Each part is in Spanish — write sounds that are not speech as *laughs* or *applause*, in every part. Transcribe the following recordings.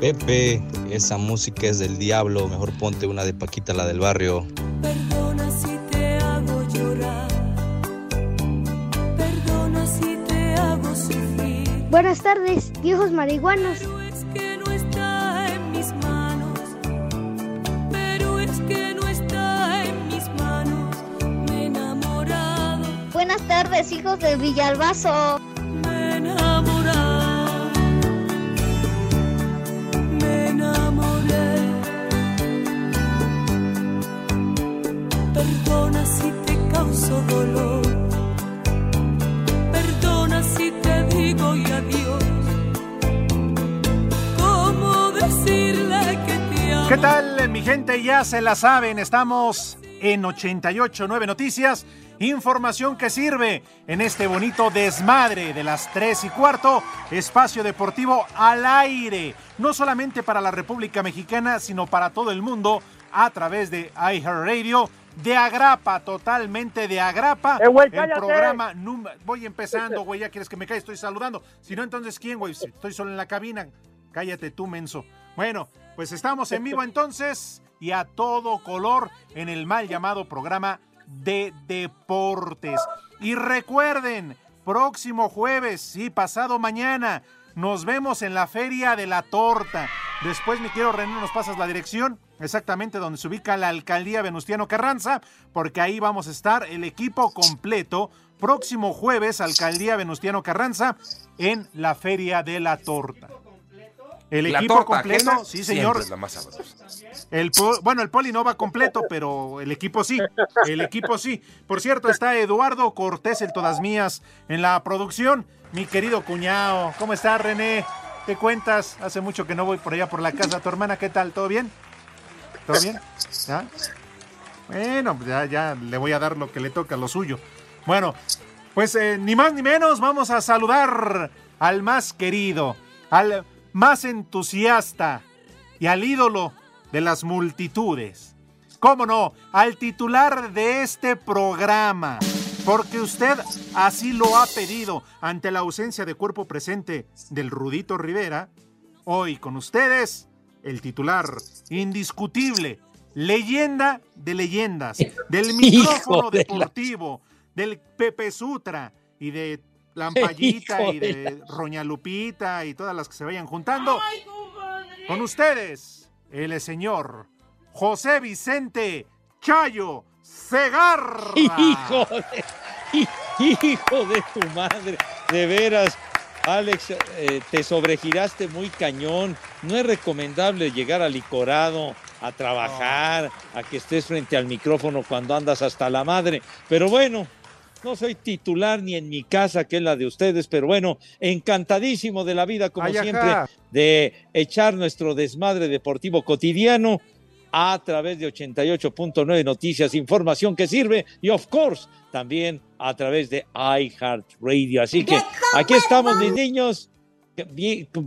Pepe, esa música es del diablo, mejor ponte una de Paquita, la del barrio. Perdona si te hago llorar. Perdona si te hago sufrir. Buenas tardes, viejos marihuanos. Pero es que no está en mis manos. Pero es que no está en mis manos. Me he enamorado. Buenas tardes, hijos de Villalbazo. Perdona si te causo dolor. Perdona si te digo y adiós. ¿Cómo decirle que te amo? ¿Qué tal, mi gente? Ya se la saben, estamos en 889 Noticias. Información que sirve en este bonito desmadre de las 3 y cuarto, espacio deportivo al aire, no solamente para la República Mexicana, sino para todo el mundo a través de iHeartRadio, de agrapa, totalmente de agrapa. Eh, güey, el programa número... Voy empezando, güey, ya quieres que me caiga, estoy saludando. Si no, entonces, ¿quién, güey? Estoy solo en la cabina. Cállate tú, menso. Bueno, pues estamos en vivo entonces y a todo color en el mal llamado programa de deportes. Y recuerden, próximo jueves y pasado mañana nos vemos en la Feria de la Torta. Después, mi quiero René, nos pasas la dirección exactamente donde se ubica la alcaldía Venustiano Carranza, porque ahí vamos a estar el equipo completo. Próximo jueves, alcaldía Venustiano Carranza, en la Feria de la Torta. El La equipo torta completo, ajena sí señor. es la más sabrosa. El bueno, el poli no va completo, pero el equipo sí. El equipo sí. Por cierto, está Eduardo Cortés, el Todas Mías, en la producción. Mi querido cuñado, ¿cómo estás, René? ¿Qué cuentas? Hace mucho que no voy por allá por la casa. ¿Tu hermana qué tal? ¿Todo bien? ¿Todo bien? ¿Ya? Bueno, pues ya, ya le voy a dar lo que le toca, lo suyo. Bueno, pues eh, ni más ni menos, vamos a saludar al más querido, al más entusiasta y al ídolo de las multitudes. ¿Cómo no? Al titular de este programa. Porque usted así lo ha pedido ante la ausencia de cuerpo presente del Rudito Rivera. Hoy con ustedes, el titular indiscutible, leyenda de leyendas, *laughs* del micrófono la- deportivo, del Pepe Sutra y de Lampallita Hijo y de de Roña Lupita y todas las que se vayan juntando. Con ustedes, el señor José Vicente Chayo Segarra. Hijo de, hijo de tu madre, de veras. Alex, eh, te sobregiraste muy cañón. No es recomendable llegar al licorado, a trabajar, a que estés frente al micrófono cuando andas hasta la madre. Pero bueno, no soy titular ni en mi casa, que es la de ustedes, pero bueno, encantadísimo de la vida, como Ay, siempre, de echar nuestro desmadre deportivo cotidiano a través de 88.9 Noticias, información que sirve y, of course, también a través de iHeartRadio. Así que aquí estamos, mis niños.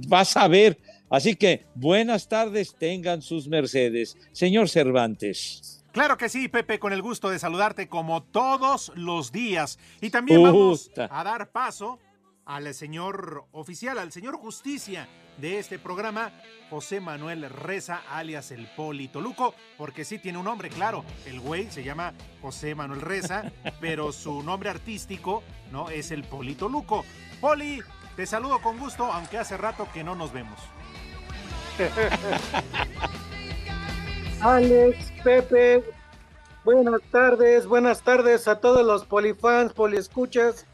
Vas a ver. Así que buenas tardes, tengan sus mercedes. Señor Cervantes. Claro que sí, Pepe, con el gusto de saludarte como todos los días. Y también vamos a dar paso al señor oficial, al señor justicia de este programa, José Manuel Reza, alias el Poli Toluco, porque sí tiene un nombre, claro, el güey se llama José Manuel Reza, *laughs* pero su nombre artístico, ¿no? Es el Poli Toluco. Poli, te saludo con gusto, aunque hace rato que no nos vemos. *laughs* Alex, Pepe, buenas tardes, buenas tardes a todos los polifans, poliescuchas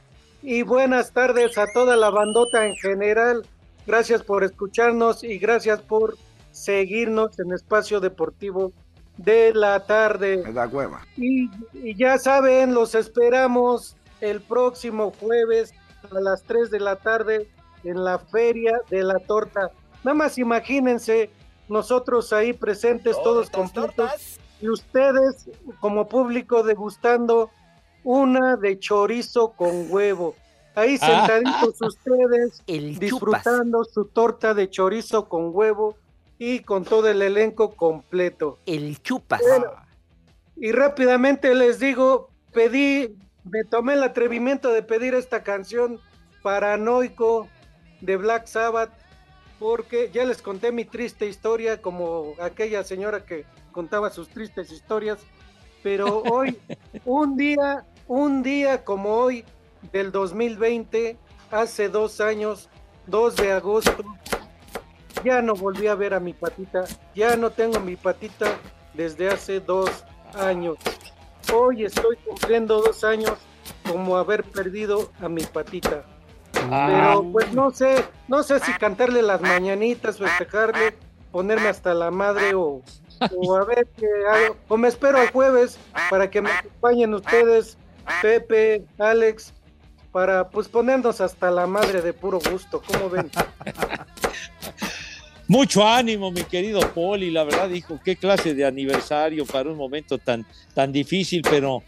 y buenas tardes a toda la bandota en general. Gracias por escucharnos y gracias por seguirnos en Espacio Deportivo de la tarde. Me da hueva. Y, y ya saben, los esperamos el próximo jueves a las 3 de la tarde en la Feria de la Torta. Nada más imagínense, nosotros ahí presentes todos completos y ustedes como público degustando una de chorizo con huevo. Ahí Ah. sentaditos *laughs* ustedes El disfrutando su torta de chorizo con huevo y con todo el elenco completo. El chupas. Bueno, y rápidamente les digo, pedí, me tomé el atrevimiento de pedir esta canción paranoico de Black Sabbath, porque ya les conté mi triste historia, como aquella señora que contaba sus tristes historias, pero *laughs* hoy, un día, un día como hoy del 2020, hace dos años, 2 de agosto, ya no volví a ver a mi patita, ya no tengo mi patita desde hace dos años. Hoy estoy cumpliendo dos años como haber perdido a mi patita. Pero pues no sé, no sé si cantarle las mañanitas, festejarle, ponerme hasta la madre o, o a ver qué hago. O me espero al jueves para que me acompañen ustedes, Pepe, Alex, para pues ponernos hasta la madre de puro gusto. ¿Cómo ven? *laughs* Mucho ánimo, mi querido Poli. La verdad, dijo, qué clase de aniversario para un momento tan, tan difícil, pero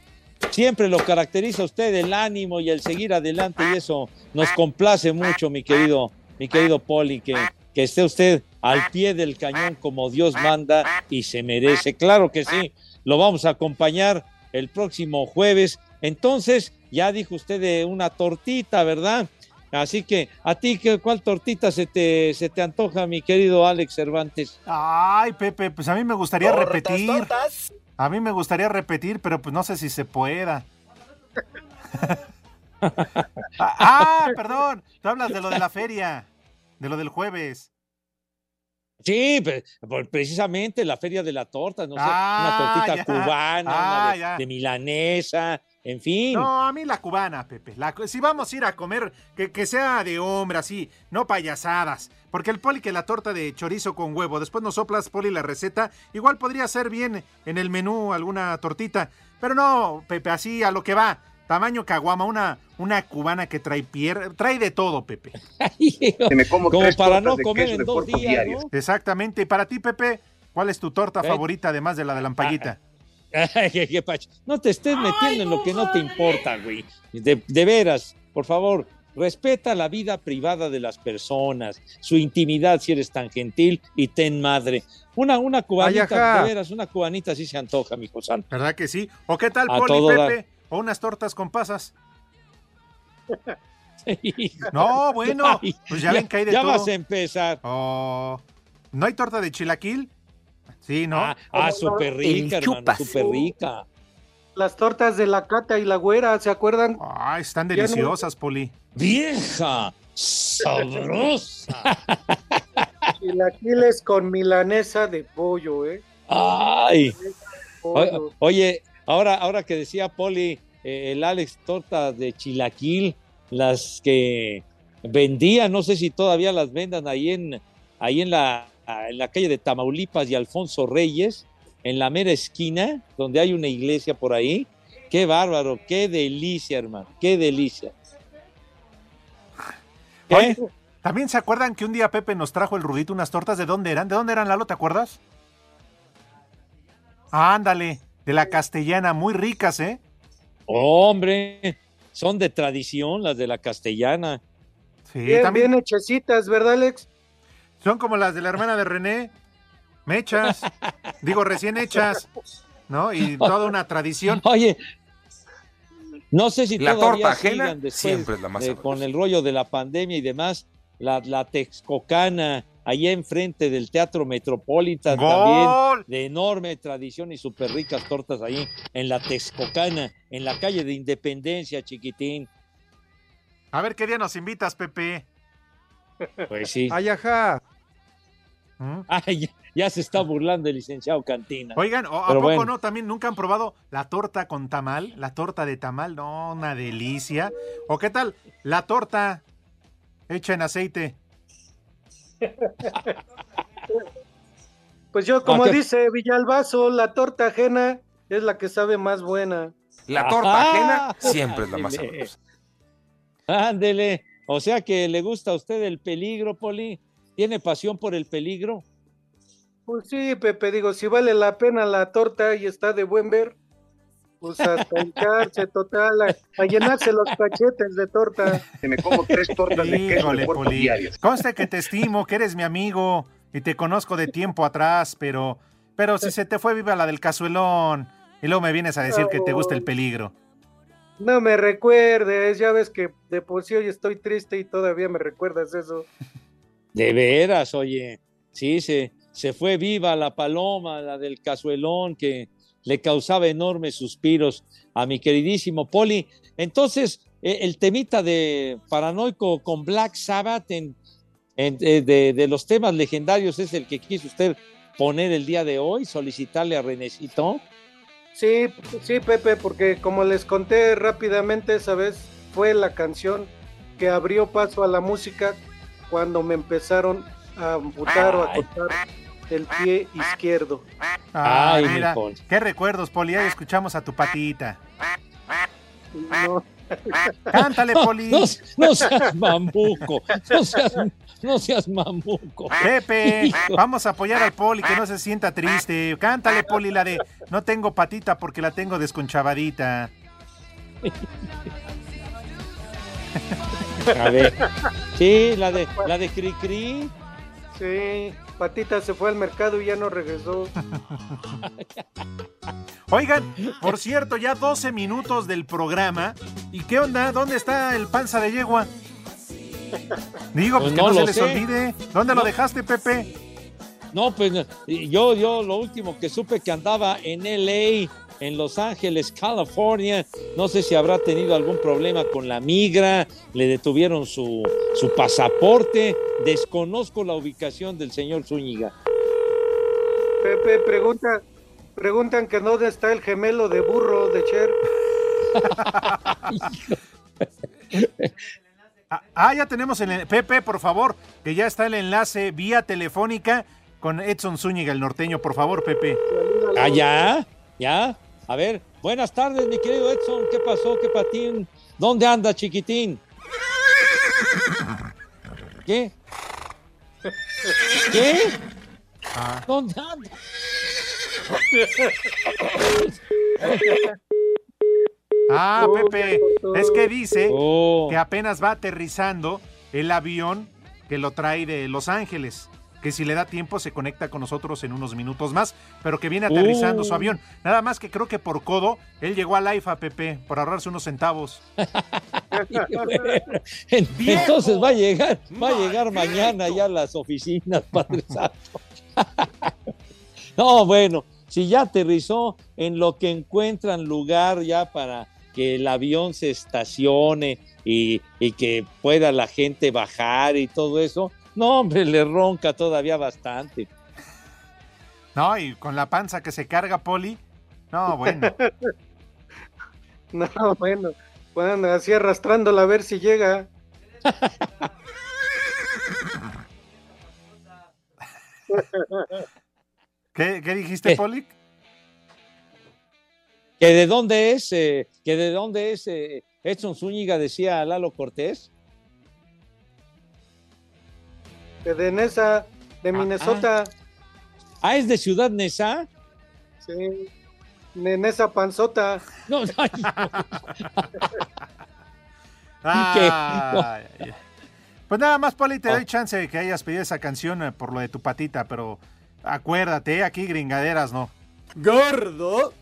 siempre lo caracteriza usted el ánimo y el seguir adelante, y eso nos complace mucho, mi querido, mi querido Poli, que, que esté usted al pie del cañón como Dios manda y se merece. Claro que sí, lo vamos a acompañar el próximo jueves. Entonces, ya dijo usted de una tortita, ¿verdad? Así que, ¿a ti qué, cuál tortita se te, se te antoja, mi querido Alex Cervantes? Ay, Pepe, pues a mí me gustaría Tortas, repetir. tortas. A mí me gustaría repetir, pero pues no sé si se pueda. ah, *laughs* ah, perdón. Tú hablas de lo de la feria, de lo del jueves. Sí, precisamente la feria de la torta, no sé, Ah, una tortita ya. cubana, Ah, una de, ya. de milanesa, en fin. No, a mí la cubana, Pepe. La si vamos a ir a comer, que, que sea de hombre, así, no payasadas. Porque el poli que la torta de chorizo con huevo, después nos soplas, poli, la receta. Igual podría ser bien en el menú alguna tortita. Pero no, Pepe, así a lo que va. Tamaño caguama, una, una cubana que trae pier, trae de todo, Pepe. *laughs* me como Como para no comer en dos días. Exactamente. Y para ti, Pepe, ¿cuál es tu torta ¿Eh? favorita además de la de lampaguita? *laughs* Ay, qué- qué pacho. No te estés metiendo en lo que no te importa, güey. De, de veras, por favor, respeta la vida privada de las personas, su intimidad si eres tan gentil y ten madre. Una, una cubanita, de veras, una cubanita sí se antoja, mi santo. ¿Verdad que sí? ¿O qué tal, A Poli. Pepe? ¿O unas tortas con pasas? *laughs* No, bueno, Ay, pues ya, ven que hay de ya todo. vas a empezar. Oh, ¿No hay torta de chilaquil? Sí, ¿no? Ah, ah, súper rica, El hermano, súper rica. Las tortas de la cata y la güera, ¿se acuerdan? Ah, están no- deliciosas, Poli. ¡Vieja! ¡Sabrosa! Chilaquiles con milanesa de pollo, ¿eh? ¡Ay! Pollo. Oye, ahora, ahora que decía Poli, eh, el Alex torta de chilaquil, las que vendía, no sé si todavía las vendan ahí en, ahí en la, en la calle de Tamaulipas y Alfonso Reyes, en la mera esquina, donde hay una iglesia por ahí. Qué bárbaro, qué delicia, hermano, qué delicia. ¿Qué? Oye, ¿también se acuerdan que un día Pepe nos trajo el Rudito unas tortas? ¿De dónde eran? ¿De dónde eran, Lalo? ¿Te acuerdas? Ándale, de la castellana, muy ricas, ¿eh? Hombre, son de tradición las de la castellana. Sí, bien, también bien hechecitas, ¿verdad, Alex? Son como las de la hermana de René, mechas, digo, recién hechas, ¿no? Y toda una tradición. *laughs* Oye, no sé si La todavía torta ajena sigan después siempre es la más de- con el rollo de la pandemia y demás, la, la Texcocana, allá enfrente del Teatro Metropolitan ¡Gol! también, de enorme tradición y súper ricas tortas ahí en la Texcocana, en la calle de Independencia, chiquitín. A ver qué día nos invitas, Pepe. Pues sí. Ay, ajá. *laughs* Ay, ya, ya se está burlando el licenciado Cantina. Oigan, ¿o ¿a poco bueno. no? También nunca han probado la torta con tamal, la torta de tamal, no, una delicia. ¿O qué tal la torta hecha en aceite? Pues yo, como Ah, ¿qué? dice Villalbazo, la torta ajena es la que sabe más buena. La torta Ajá. ajena siempre es la más sabrosa. Ándele. O sea que le gusta a usted el peligro, Poli. ¿Tiene pasión por el peligro? Pues sí, Pepe, digo, si vale la pena la torta y está de buen ver, pues hasta hincharse *laughs* total, a, a llenarse los cachetes de torta. Me como tres tortas de queso Híjole, de puerco Poli. diarias. Conste que te estimo, que eres mi amigo y te conozco de tiempo atrás, pero, pero si se te fue viva la del cazuelón y luego me vienes a decir que te gusta el peligro. No me recuerdes, ya ves que de por sí hoy estoy triste y todavía me recuerdas eso. *laughs* De veras, oye. Sí, se, se fue viva la paloma, la del cazuelón, que le causaba enormes suspiros a mi queridísimo Poli. Entonces, eh, el temita de paranoico con Black Sabbath en, en- eh, de, de los temas legendarios es el que quiso usted poner el día de hoy, solicitarle a Renecito. Sí, sí, Pepe, porque como les conté rápidamente esa vez, fue la canción que abrió paso a la música cuando me empezaron a amputar o a cortar el pie izquierdo. Ay, Ay, mi mira, qué recuerdos, Poli, ahí escuchamos a tu patita. No, *laughs* Cántale, Poli. No, no seas mamuco, no seas, no seas mamuco. Pepe, Hijo. vamos a apoyar al Poli, que no se sienta triste. Cántale, Poli, la de no tengo patita porque la tengo desconchavadita. *laughs* A ver. Sí, la de la de Cricri. sí, Patita se fue al mercado y ya no regresó. *laughs* Oigan, por cierto, ya 12 minutos del programa. ¿Y qué onda? ¿Dónde está el panza de yegua? Digo, pues Pues que no no, se les sé. olvide. ¿Dónde lo dejaste, Pepe? No, pues yo, yo lo último que supe que andaba en LA, en Los Ángeles, California. No sé si habrá tenido algún problema con la migra, le detuvieron su, su pasaporte. Desconozco la ubicación del señor Zúñiga. Pepe, pregunta, preguntan que dónde está el gemelo de burro de Cher. Ah, *laughs* ah, ya tenemos el Pepe, por favor, que ya está el enlace vía telefónica con Edson Zúñiga, el norteño, por favor, Pepe. Ah, ya, ya. A ver, buenas tardes, mi querido Edson. ¿Qué pasó? ¿Qué patín? ¿Dónde anda, chiquitín? ¿Qué? ¿Qué? Ah. ¿Dónde anda? Ah, Pepe, es que dice Oh. que apenas va aterrizando el avión que lo trae de Los Ángeles. Que si le da tiempo se conecta con nosotros en unos minutos más, pero que viene aterrizando su Oh. avión. Nada más que creo que por codo, él llegó al AIFA, Pepe, por ahorrarse unos centavos. *laughs* Entonces va a llegar, va a llegar mañana ya a las oficinas, Padre Santo. *laughs* No, bueno, si ya aterrizó en lo que encuentran lugar ya para que el avión se estacione y, y que pueda la gente bajar y todo eso, no, hombre, le ronca todavía bastante. No, y con la panza que se carga, Poli. No, bueno. *laughs* No, bueno, bueno, así arrastrándola a ver si llega. *laughs* ¿Qué, qué dijiste, Eh. Poli? ¿Que de dónde es? eh, ¿Que de dónde es eh, Edson Zúñiga, decía Lalo Cortés? De Nesa, de Minnesota. Ah, ¿es de Ciudad Neza? Sí. De Nesa Panzota. No, ay, *laughs* *laughs* Ay, ay. Pues nada más, Poli, te doy chance de que hayas pedido esa canción eh, por lo de tu patita, pero acuérdate, eh, aquí gringaderas no. Gordo.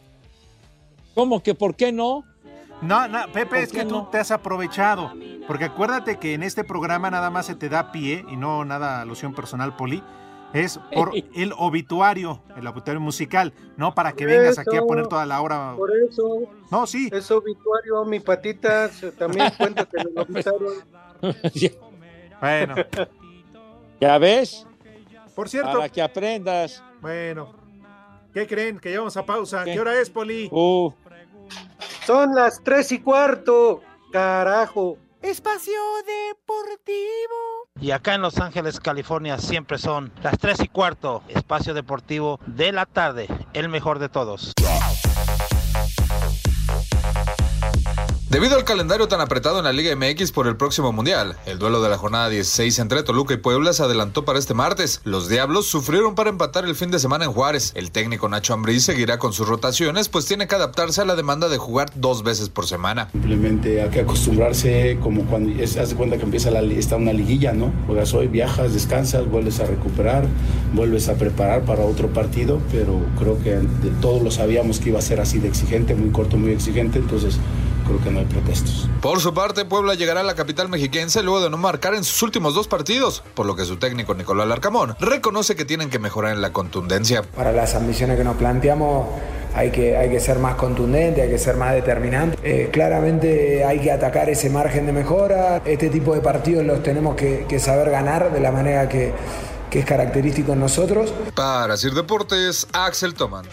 ¿Cómo que por qué no? No, no, Pepe, ¿Por es que tú te has aprovechado. Porque acuérdate que en este programa nada más se te da pie, y no nada alusión personal, Poli, es por *laughs* el obituario, el obituario musical, no para que vengas aquí a poner toda la hora. Por eso, No, sí. es obituario, mi patita. También cuenta que lo obituario. *laughs* Bueno, *laughs* ¿Ya ves? por cierto, Para que aprendas. bueno, ¿qué creen? Que llevamos a pausa. ¿Qué? ¿Qué hora es, Poli? Uh, Son las tres y cuarto. Carajo. Espacio Deportivo. Y acá en Los Ángeles, California, siempre son las 3 y cuarto, espacio deportivo de la tarde, el mejor de todos. Debido al calendario tan apretado en la Liga MX por el próximo Mundial, el duelo de la jornada 16 entre Toluca y Puebla se adelantó para este martes. Los Diablos sufrieron para empatar el fin de semana en Juárez. El técnico Nacho Ambriz seguirá con sus rotaciones, pues tiene que adaptarse a la demanda de jugar dos veces por semana. Simplemente hay que acostumbrarse como cuando es, haz de cuenta que empieza está una liguilla, ¿no? Juegas hoy, viajas, descansas, vuelves a recuperar, vuelves a preparar para otro partido, pero creo que de todos lo sabíamos que iba a ser así de exigente, muy corto, muy exigente, entonces creo que no hay pretextos. Por su parte, Puebla llegará a la capital mexiquense luego de no marcar en sus últimos dos partidos, por lo que su técnico Nicolás Larcamón reconoce que tienen que mejorar en la contundencia. Para las ambiciones que nos planteamos hay que, hay que ser más contundente, hay que ser más determinante. Eh, claramente hay que atacar ese margen de mejora. Este tipo de partidos los tenemos que, que saber ganar de la manera que, que es característico en nosotros. Para Sir Deportes, Axel Toman.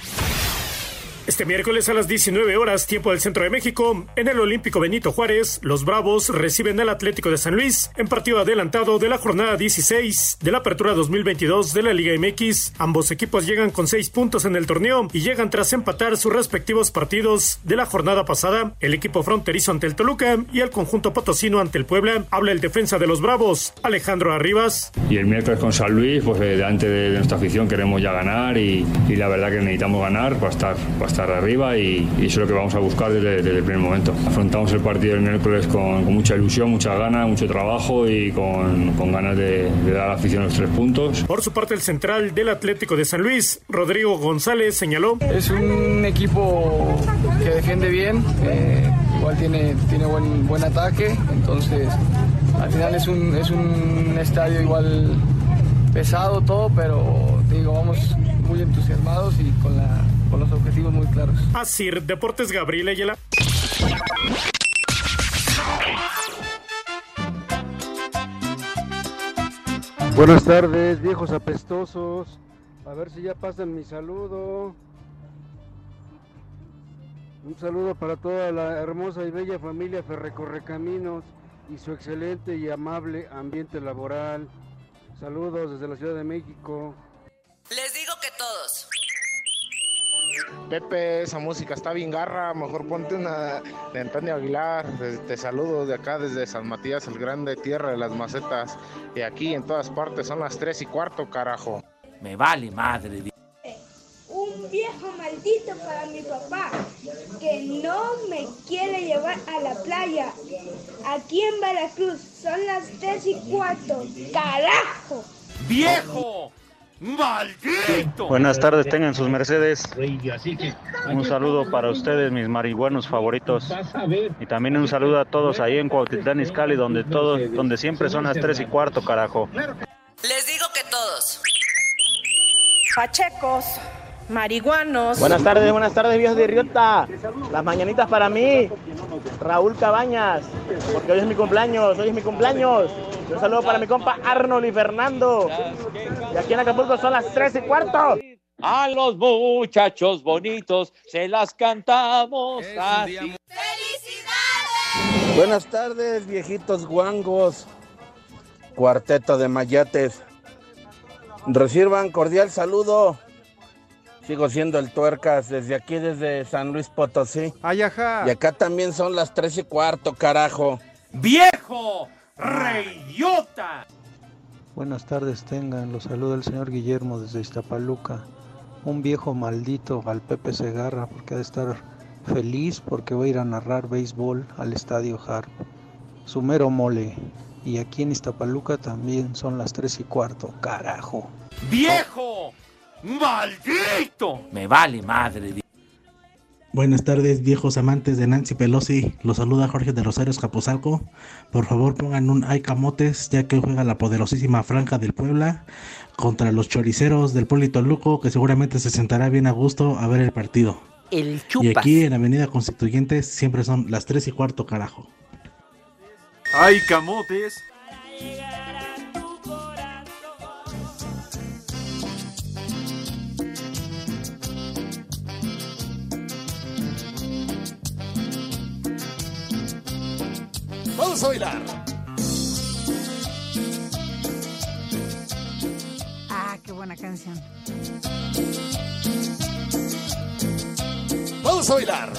Este miércoles a las 19 horas, tiempo del centro de México, en el Olímpico Benito Juárez, los Bravos reciben al Atlético de San Luis en partido adelantado de la jornada 16 de la Apertura 2022 de la Liga MX. Ambos equipos llegan con seis puntos en el torneo y llegan tras empatar sus respectivos partidos de la jornada pasada. El equipo fronterizo ante el Toluca y el conjunto potosino ante el Puebla. Habla el defensa de los Bravos, Alejandro Arribas. Y el miércoles con San Luis, pues eh, delante de nuestra afición queremos ya ganar y, la verdad que necesitamos ganar para estar, estar arriba y, y, eso es lo que vamos a buscar desde, desde, el primer momento. Afrontamos el partido el miércoles con, con mucha ilusión, mucha ganas, mucho trabajo y con, con ganas de, de, dar a la afición los tres puntos. Por su parte, el central del Atlético de San Luis, Rodrigo González, señaló. Es un equipo que defiende bien, eh, igual tiene, tiene buen, buen ataque, entonces al final es un, es un estadio igual pesado todo, pero digo, vamos muy entusiasmados y con la con los objetivos muy claros. Así, Deportes Gabriel Ayala. Buenas tardes, viejos apestosos. A ver si ya pasan mi saludo. Un saludo para toda la hermosa y bella familia Ferrecorrecaminos y su excelente y amable ambiente laboral. Saludos desde la Ciudad de México. Les digo que todos. Pepe, esa música está bien garra, mejor ponte una de Antonio Aguilar. Te, saludo de acá desde San Matías el Grande, tierra de las macetas. Y aquí en todas partes son las tres y cuarto, carajo. Me vale madre. Un viejo maldito para mi papá que no me quiere llevar a la playa. Aquí en Veracruz son las tres y cuarto, carajo. ¡Viejo! ¡Maldito! Buenas tardes, tengan sus Mercedes. Un saludo para ustedes, mis marihuanos favoritos. Y también un saludo a todos ahí en Cuautitlán Izcalli, donde todos, donde siempre son las tres y cuarto, carajo. Les digo que todos. Pachecos, marihuanos. Buenas tardes, buenas tardes, viejos de Riota. Las mañanitas para mí, Raúl Cabañas, porque hoy es mi cumpleaños, hoy es mi cumpleaños. Un saludo para mi compa Arnold y Fernando. Y aquí en Acapulco son las tres y cuarto. A los muchachos bonitos se las cantamos así. ¡Felicidades! Buenas tardes, viejitos guangos. Cuarteto de mayates. Reciban cordial saludo. Sigo siendo el tuercas desde aquí, desde San Luis Potosí. Ay, ajá. Y acá también son las tres y cuarto, carajo. ¡Viejo! ¡Reyota! Buenas tardes, tengan. Los saluda el señor Guillermo desde Iztapaluca. Un viejo maldito al Pepe Segarra, porque ha de estar feliz porque va a ir a narrar béisbol al estadio Harp. Sumero mole. Y aquí en Iztapaluca también son las tres y cuarto, carajo. ¡Viejo! ¡Maldito! Me vale madre. Buenas tardes, viejos amantes de Nancy Pelosi. Los saluda Jorge de Rosarios Capozalco. Por favor, pongan un ay camotes, ya que juega la poderosísima Franja del Puebla contra los choriceros del Polito Luco, que seguramente se sentará bien a gusto a ver el partido. El y aquí en Avenida Constituyentes siempre son las 3 y cuarto, carajo. ¡Ay, camotes! Vamos a bailar. Ah, qué buena canción. Vamos a bailar.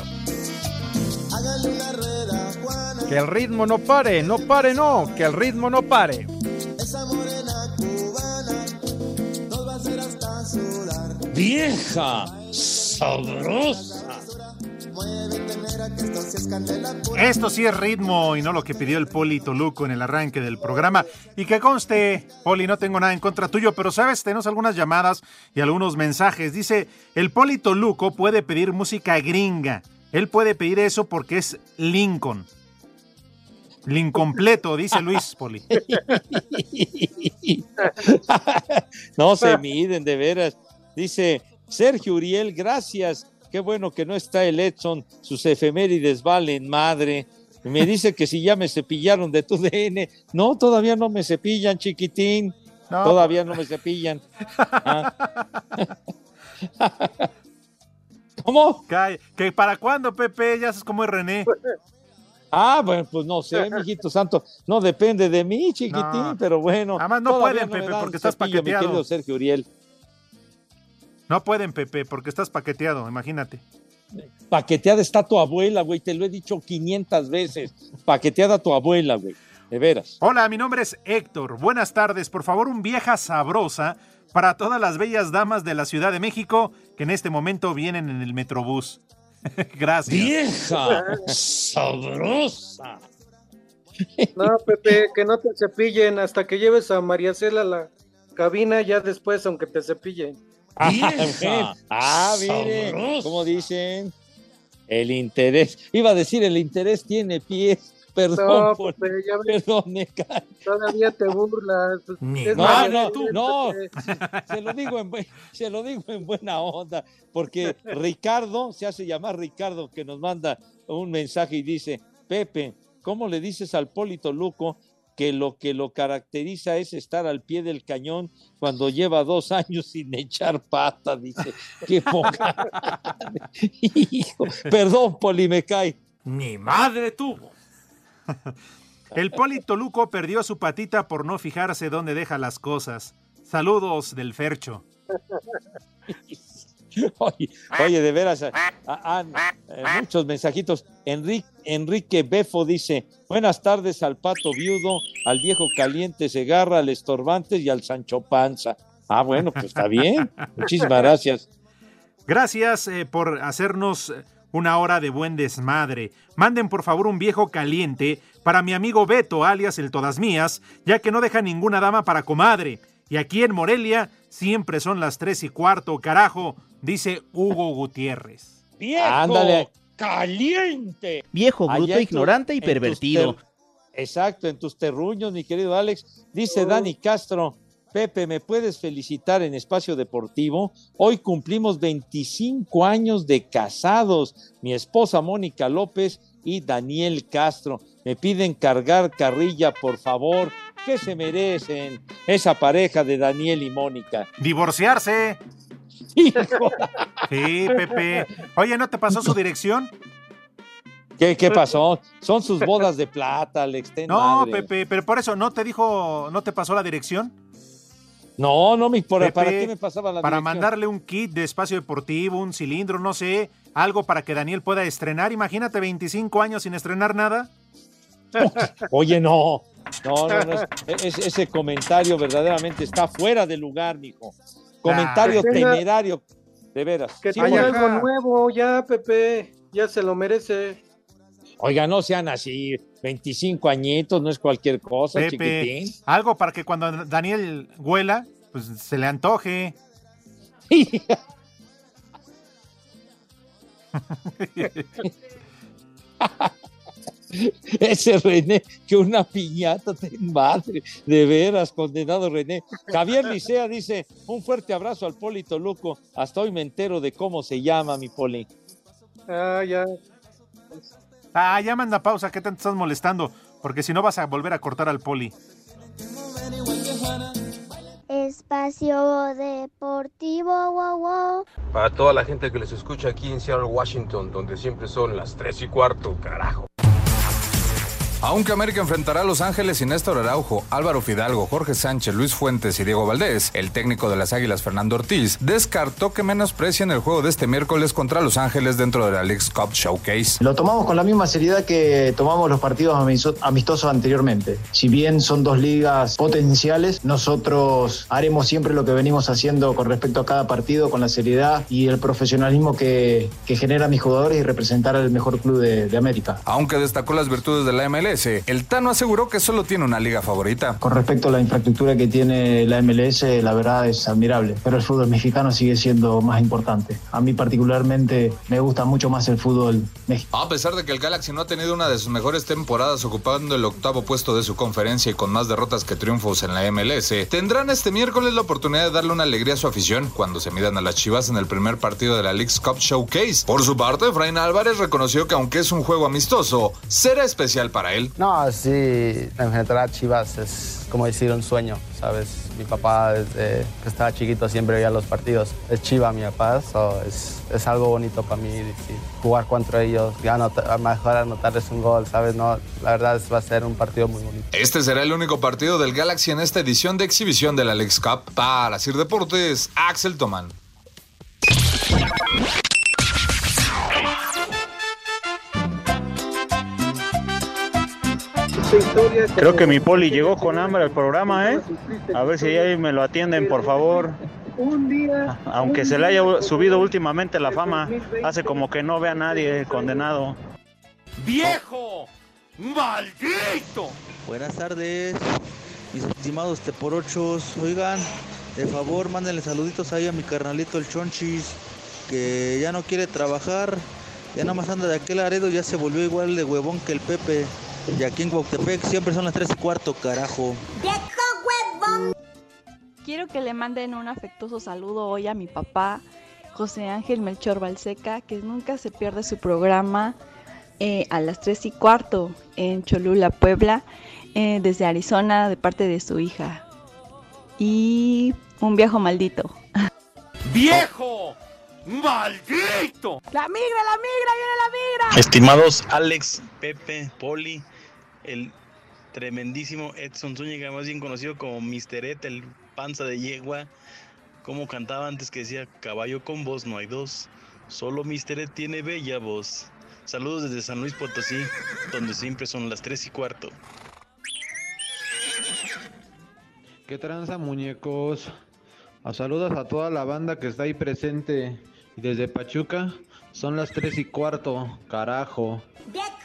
Que el ritmo no pare, no pare, no, que el ritmo no pare. Vieja, sabrosa. Esto sí es ritmo y no lo que pidió el Poli Toluco en el arranque del programa. Y que conste, Poli, no tengo nada en contra tuyo, pero sabes, tenemos algunas llamadas y algunos mensajes. Dice, el Poli Toluco puede pedir música gringa. Él puede pedir eso porque es Lincoln. Lincompleto, dice Luis Poli. *laughs* no se miden, de veras. Dice Sergio Uriel, gracias. Qué bueno que no está el Edson. Sus efemérides valen madre. Me dice que si ya me cepillaron de tu DN. No, todavía no me cepillan, chiquitín. No. Todavía no me cepillan. *laughs* Ah. *laughs* ¿Cómo? ¿Que para cuándo, Pepe? Ya sabes cómo es René. Ah, bueno, pues no sé, mijito santo. No depende de mí, chiquitín, No. pero bueno. Además, no pueden, Pepe, porque estás cepillo, mi paqueteado. querido Sergio Uriel. No pueden, Pepe, porque estás paqueteado, imagínate. Paqueteada está tu abuela, güey. Te lo he dicho 500 veces. Paqueteada tu abuela, güey. De veras. Hola, mi nombre es Héctor. Buenas tardes. Por favor, un vieja sabrosa para todas las bellas damas de la Ciudad de México que en este momento vienen en el Metrobús. *laughs* Gracias. Vieja sabrosa. No, Pepe, que no te cepillen hasta que lleves a María Cela a la cabina, ya después, aunque te cepillen. Ah, bien. Ah, mire, ¿cómo dicen? El interés. Iba a decir, el interés tiene pies. Perdón, No, por- ya perdón, me cae. todavía te burlas. Es No, no, no. Pepe. Se lo digo en se lo digo en buena onda, porque Ricardo se hace llamar Ricardo que nos manda un mensaje y dice, Pepe, ¿cómo le dices al Polito Luco que lo que lo caracteriza es estar al pie del cañón cuando lleva dos *laughs* años sin echar pata? Dice, qué poca. *laughs* Hijo, perdón, Poli, me cae. Mi madre tuvo. El Poli Toluco perdió su patita por no fijarse dónde deja las cosas. Saludos del Fercho. *laughs* *laughs* Oye, oye, de veras, eh, muchos mensajitos. Enrique, Enrique Befo dice, buenas tardes al pato viudo, al viejo caliente Segarra, al estorbantes y al Sancho Panza. Ah, bueno, pues está bien. *laughs* Muchísimas gracias. Gracias eh, por hacernos una hora de buen desmadre. Manden por favor un viejo caliente para mi amigo Beto, alias el Todas Mías, ya que no deja ninguna dama para comadre. Y aquí en Morelia siempre son las tres y cuarto, carajo, dice Hugo Gutiérrez. ¡Viejo! Ándale. ¡Caliente! Viejo, bruto, Allá en tu- ignorante y pervertido. Exacto, en tus terruños, mi querido Alex. Dice Dani Castro, Pepe, ¿me puedes felicitar en Espacio Deportivo? Hoy cumplimos 25 años de casados. Mi esposa Mónica López y Daniel Castro. Me piden cargar carrilla, por favor. ¿Qué se merecen esa pareja de Daniel y Mónica? Divorciarse. Hijo. Sí, Pepe. Oye, ¿no te pasó su dirección? ¿Qué, qué pasó? Son sus bodas de plata, Alex. No, madre. Pepe, pero por eso no te dijo, no te pasó la dirección. No, no, mi, por- Pepe, ¿para qué me pasaba la Para dirección? mandarle un kit de espacio deportivo, un cilindro, no sé, algo para que Daniel pueda estrenar. Imagínate 25 años sin estrenar nada. Oye, no. No, no, no. es- es- ese comentario verdaderamente está fuera de lugar, mijo. Comentario tenga- temerario. De veras. Que Sí, tenga algo nuevo, ya, Pepe. Ya se lo merece. Oiga, no sean así. 25 añitos, no es cualquier cosa, Pepe, chiquitín. algo para que cuando Daniel huela, pues se le antoje. *laughs* *laughs* Ese René, que una piñata ten madre, de veras, condenado René. Javier Licea dice: un fuerte abrazo al Polito Luco. Hasta hoy me entero de cómo se llama mi Poli. Ah, ya. Ah, ya manda pausa, ¿qué tanto estás molestando? Porque si no vas a volver a cortar al poli. Espacio Deportivo, wow, wow. Para toda la gente que les escucha aquí en Seattle, Washington, donde siempre son las 3 y cuarto, carajo. Aunque América enfrentará a Los Ángeles sin Néstor Araujo, Álvaro Fidalgo, Jorge Sánchez, Luis Fuentes y Diego Valdés, el técnico de las Águilas Fernando Ortiz descartó que menosprecien el juego de este miércoles contra Los Ángeles dentro de la League's Cup Showcase. Lo tomamos con la misma seriedad que tomamos los partidos amistosos anteriormente. Si bien son dos ligas potenciales, nosotros haremos siempre lo que venimos haciendo con respecto a cada partido, con la seriedad y el profesionalismo que, que genera mis jugadores y representar al mejor club de, de América. Aunque destacó las virtudes de la MLS, el Tano aseguró que solo tiene una liga favorita. Con respecto a la infraestructura que tiene la MLS, la verdad es admirable, pero el fútbol mexicano sigue siendo más importante. A mí particularmente me gusta mucho más el fútbol mexicano. A pesar de que el Galaxy no ha tenido una de sus mejores temporadas ocupando el octavo puesto de su conferencia y con más derrotas que triunfos en la MLS, tendrán este miércoles la oportunidad de darle una alegría a su afición cuando se midan a las Chivas en el primer partido de la League's Cup Showcase. Por su parte, Efraín Álvarez reconoció que aunque es un juego amistoso, será especial para él. No, sí, enfrentar a Chivas es como decir un sueño, ¿sabes? Mi papá desde que estaba chiquito siempre veía los partidos. Es Chiva mi papá, so es, es, algo bonito para mí jugar contra ellos, ya a mejor anotarles un gol, ¿sabes? No, la verdad va a ser un partido muy bonito. Este será el único partido del Galaxy en esta edición de exhibición de la Lex Cup. Para Sir Deportes, Axel Tomán. Creo que mi poli llegó con hambre al programa, ¿eh? A ver si ahí me lo atienden, por favor. Aunque se le haya subido últimamente la fama, hace como que no ve a nadie condenado. ¡Viejo! ¡Maldito! Buenas tardes, mis estimados teporochos. Oigan, de favor, mándenle saluditos ahí a mi carnalito el Chonchis, que ya no quiere trabajar. Ya nada más anda de aquel aredo, ya se volvió igual de huevón que el Pepe. Y aquí en Cuautepec siempre son las 3 y cuarto, carajo. Quiero que le manden un afectuoso saludo hoy a mi papá, José Ángel Melchor Balseca, que nunca se pierde su programa eh, a las 3 y cuarto en Cholula, Puebla, eh, desde Arizona, de parte de su hija. Y un viejo maldito. ¡Viejo! ¡Maldito! ¡La migra, la migra, viene la migra! Estimados Alex, Pepe, Poli, el tremendísimo Edson Zúñiga, más bien conocido como Mr. Ed, el panza de yegua, como cantaba antes que decía, caballo con voz no hay dos, solo Mr. Ed tiene bella voz. Saludos desde San Luis Potosí, donde siempre son las 3 y cuarto. ¿Qué tranza, muñecos? A saludos a toda la banda que está ahí presente. Y desde Pachuca son las 3 y cuarto, carajo.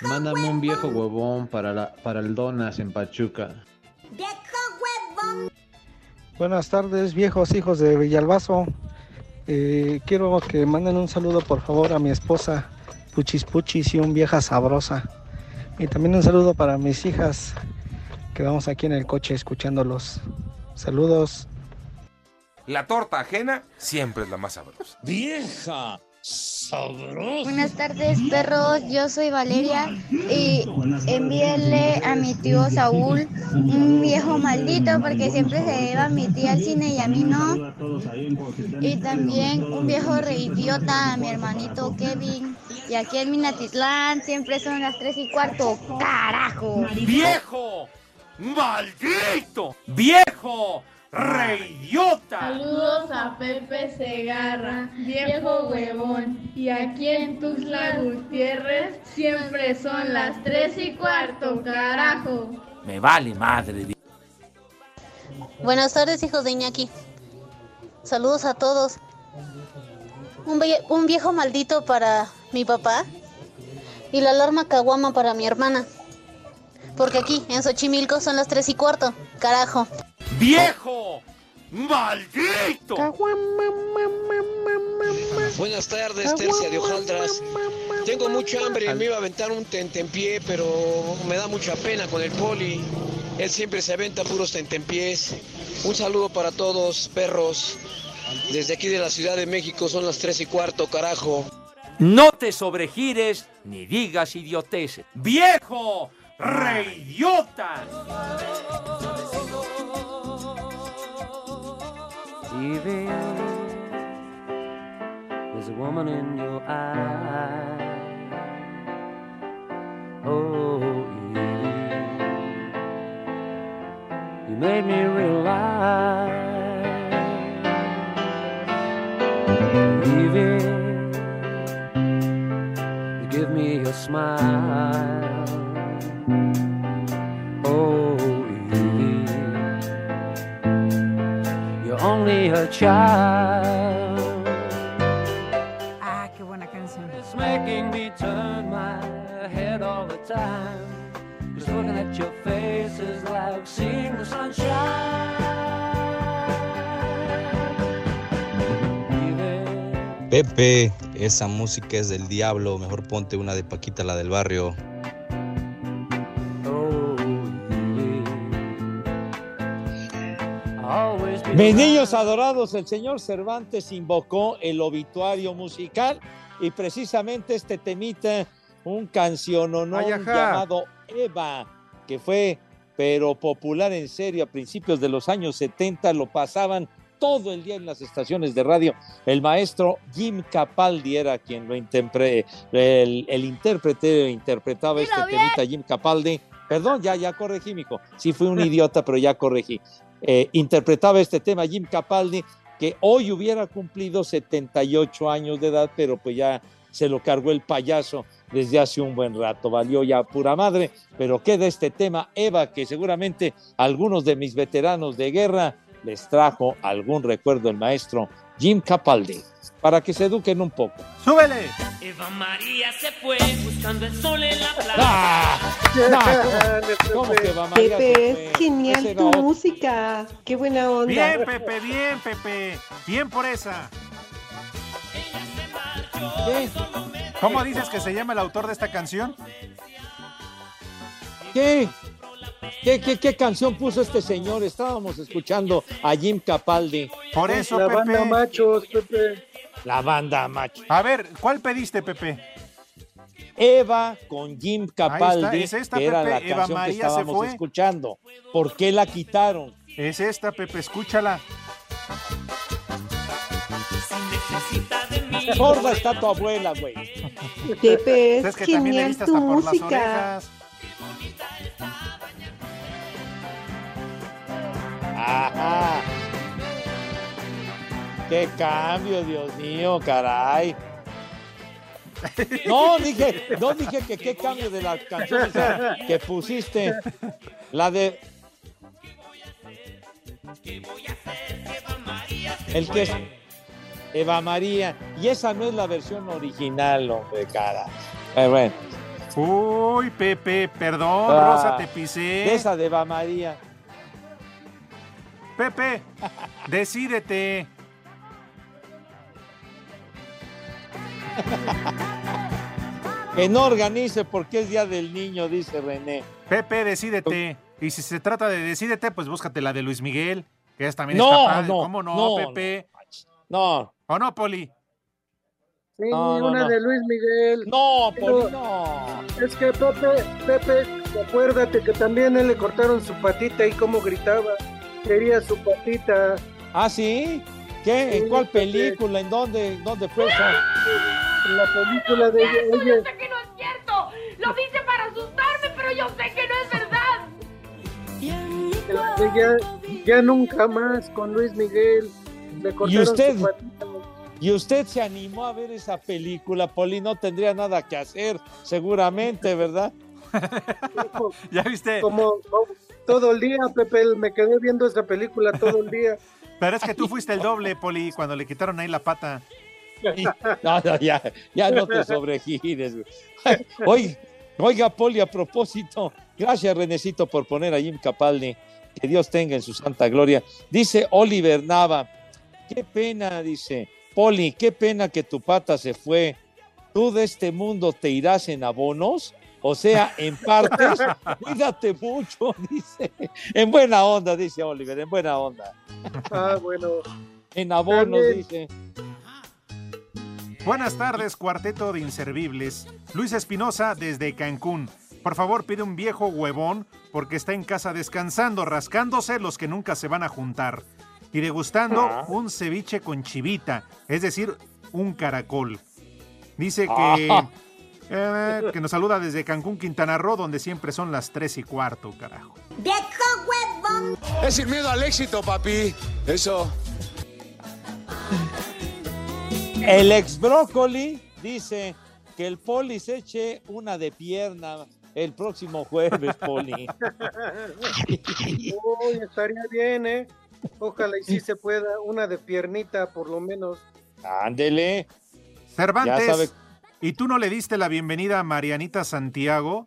Mándame un viejo huevón para, la, para el Donas en Pachuca. Buenas tardes, viejos hijos de Villalbazo. Eh, quiero que manden un saludo, por favor, a mi esposa, Puchis Puchis, y un vieja sabrosa. Y también un saludo para mis hijas, que vamos aquí en el coche escuchándolos. Saludos. La torta ajena siempre es la más sabrosa. ¡Vieja! Sabrosa. Buenas tardes, perros. Yo soy Valeria y envíenle a mi tío Saúl un viejo maldito porque siempre se lleva a mi tía al cine y a mí no. Y también un viejo reidiota a mi hermanito Kevin. Y aquí en Minatitlán siempre son las 3 y cuarto. ¡Carajo! ¡Viejo! ¡Maldito! ¡Viejo! ¡Reidiota! Saludos a Pepe Segarra, viejo huevón. Y aquí en Tuxtla Gutiérrez siempre son las 3 y cuarto, carajo. Me vale madre. Buenas tardes, hijos de Iñaki. Saludos a todos. Un, un viejo maldito para mi papá y la alarma caguama para mi hermana. Porque aquí, en Xochimilco, son las 3 y cuarto. Carajo. ¡Viejo! ¡Maldito! Buenas tardes, Tercia de Hojaldras. Tengo mucha hambre, me iba a aventar un tentempié, pero me da mucha pena con el poli. Él siempre se aventa puros tentempiés. Un saludo para todos, perros. Desde aquí de la Ciudad de México son las tres y cuarto, carajo. No te sobregires ni digas idioteces. ¡Viejo! ¡Reidiota! TV. There's a woman in your eyes, Oh, Evie, you made me realize, Evie, you give me your smile. A child Ah, qué buena canción. it's making me turn my head all the time Just looking at your face is like seeing the sunshine. Pepe, esa música es del diablo, mejor ponte una de Paquita, la del barrio. Mis niños adorados, el señor Cervantes invocó el obituario musical y precisamente este temita, un canciononón llamado Eva, que fue pero popular en serio a principios de los años 70, lo pasaban todo el día en las estaciones de radio. El maestro Jim Capaldi era quien lo interpre- el, el intérprete interpretaba este temita, Jim Capaldi. Perdón, ya, ya corregí, mijo. Sí fui un idiota, pero ya corregí. Eh, interpretaba este tema Jim Capaldi, que hoy hubiera cumplido 78 años de edad, pero pues ya se lo cargó el payaso desde hace un buen rato. Valió ya pura madre, pero queda este tema, Eva, que seguramente algunos de mis veteranos de guerra les trajo algún recuerdo el maestro Jim Capaldi, para que se eduquen un poco. ¡Súbele! Eva María se fue buscando el sol en la playa. ¡Ah! No, *laughs* ¿cómo que va María Pepe, es genial tu no. música. Qué buena onda. Bien, Pepe, bien, Pepe. Bien por esa. ¿Cómo dices que se llama el autor de esta canción? ¿Qué? ¿Qué, qué, qué canción puso este señor? Estábamos escuchando a Jim Capaldi. Por eso, La Pepe. banda machos, Pepe. La banda macho. A ver, ¿cuál pediste, Pepe? Eva con Jim Capaldi, es esta, que era Pepe. la Eva canción María que se estábamos fue. escuchando. ¿Por qué la quitaron? Es esta, Pepe, escúchala. Sorda está tu abuela, güey. Pepe, es Es que genial tu música. Ajá. Qué cambio, Dios mío, caray. No, dije, no dije que qué cambio de la canción esa que pusiste. La de. El que es Eva María. Y esa no es la versión original, hombre, cara. Eh, bueno, Uy, Pepe, perdón, Ah, Rosa, te pisé. de esa de Eva María. Pepe, decídete. Que no organice porque es Día del Niño, dice René. Pepe, decídete. Y si se trata de decídete, pues búscate la de Luis Miguel, que es también No, está padre. no, ¿Cómo no, no, Pepe? No. ¿O no, Poli? Sí, No, no, una no. de Luis Miguel. No, Pero Poli, no. Es que Pepe, Pepe, acuérdate que también él le cortaron su patita y cómo gritaba. Quería su patita. ¿Ah, sí? ¿Qué? ¿En Sí, cuál Pepe. película? ¿En dónde, dónde fue eso? En la película de Yo ella. sé que no es cierto. Lo dice para asustarme, pero yo sé que no es verdad. ya, ya nunca más con Luis Miguel. Le cortaron usted? su patita. Y usted se animó a ver esa película, Poli, no tendría nada que hacer, seguramente, ¿verdad? *laughs* ¿Ya viste? Como todo el día, Pepe, me quedé viendo esa película todo el día. *laughs* Pero es que tú fuiste el doble, Poli, cuando le quitaron ahí la pata. *laughs* No, no, ya, ya no te sobregires. *laughs* Oiga, oiga, Poli, a propósito, gracias, Renecito, por poner a Jim Capaldi. Que Dios tenga en su santa gloria. Dice Oliver Nava, qué pena, dice, Poli, qué pena que tu pata se fue. ¿Tú de este mundo te irás en abonos? O sea, en partes. *laughs* Cuídate mucho, *laughs* dice. En buena onda, dice Oliver, en buena onda. Ah, bueno. En abonos, También. dice. Buenas tardes, cuarteto de inservibles. Luis Espinosa desde Cancún. Por favor, pide un viejo huevón porque está en casa descansando, rascándose los que nunca se van a juntar. Y degustando Ah. un ceviche con chivita, es decir, un caracol. Dice *laughs* que Ah. Eh, que nos saluda desde Cancún, Quintana Roo, donde siempre son las 3 y cuarto, carajo. Es sin miedo al éxito, papi. Eso. El ex brócoli dice que el poli se eche una de pierna el próximo jueves, poli. *laughs* Uy, estaría bien, ¿eh? Ojalá y sí se pueda, una de piernita por lo menos. Ándele. Cervantes, Ya sabe- ¿y tú no le diste la bienvenida a Marianita Santiago?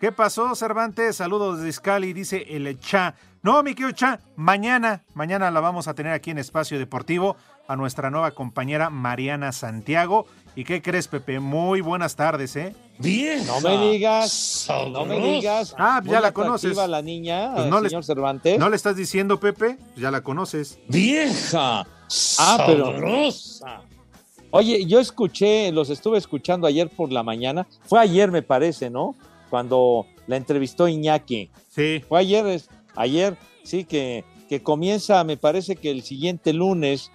¿Qué pasó, Cervantes? Saludos de Scali, dice el Cha. No, mi querido Cha, mañana, mañana la vamos a tener aquí en Espacio Deportivo a nuestra nueva compañera Mariana Santiago. ¿Y qué crees, Pepe? Muy buenas tardes, ¿eh? Bien. No me digas, no me digas. Ah, Muy ya la conoces. la niña, Pues el no le- señor Cervantes. ¿No le estás diciendo, Pepe? Ya la conoces. ¡Vieja! Ah, pero. Oye, yo escuché, los estuve escuchando ayer por la mañana. Fue ayer, me parece, ¿no? Cuando la entrevistó Iñaki. Sí. Fue ayer, es- ayer, sí, que, que comienza, me parece que el siguiente lunes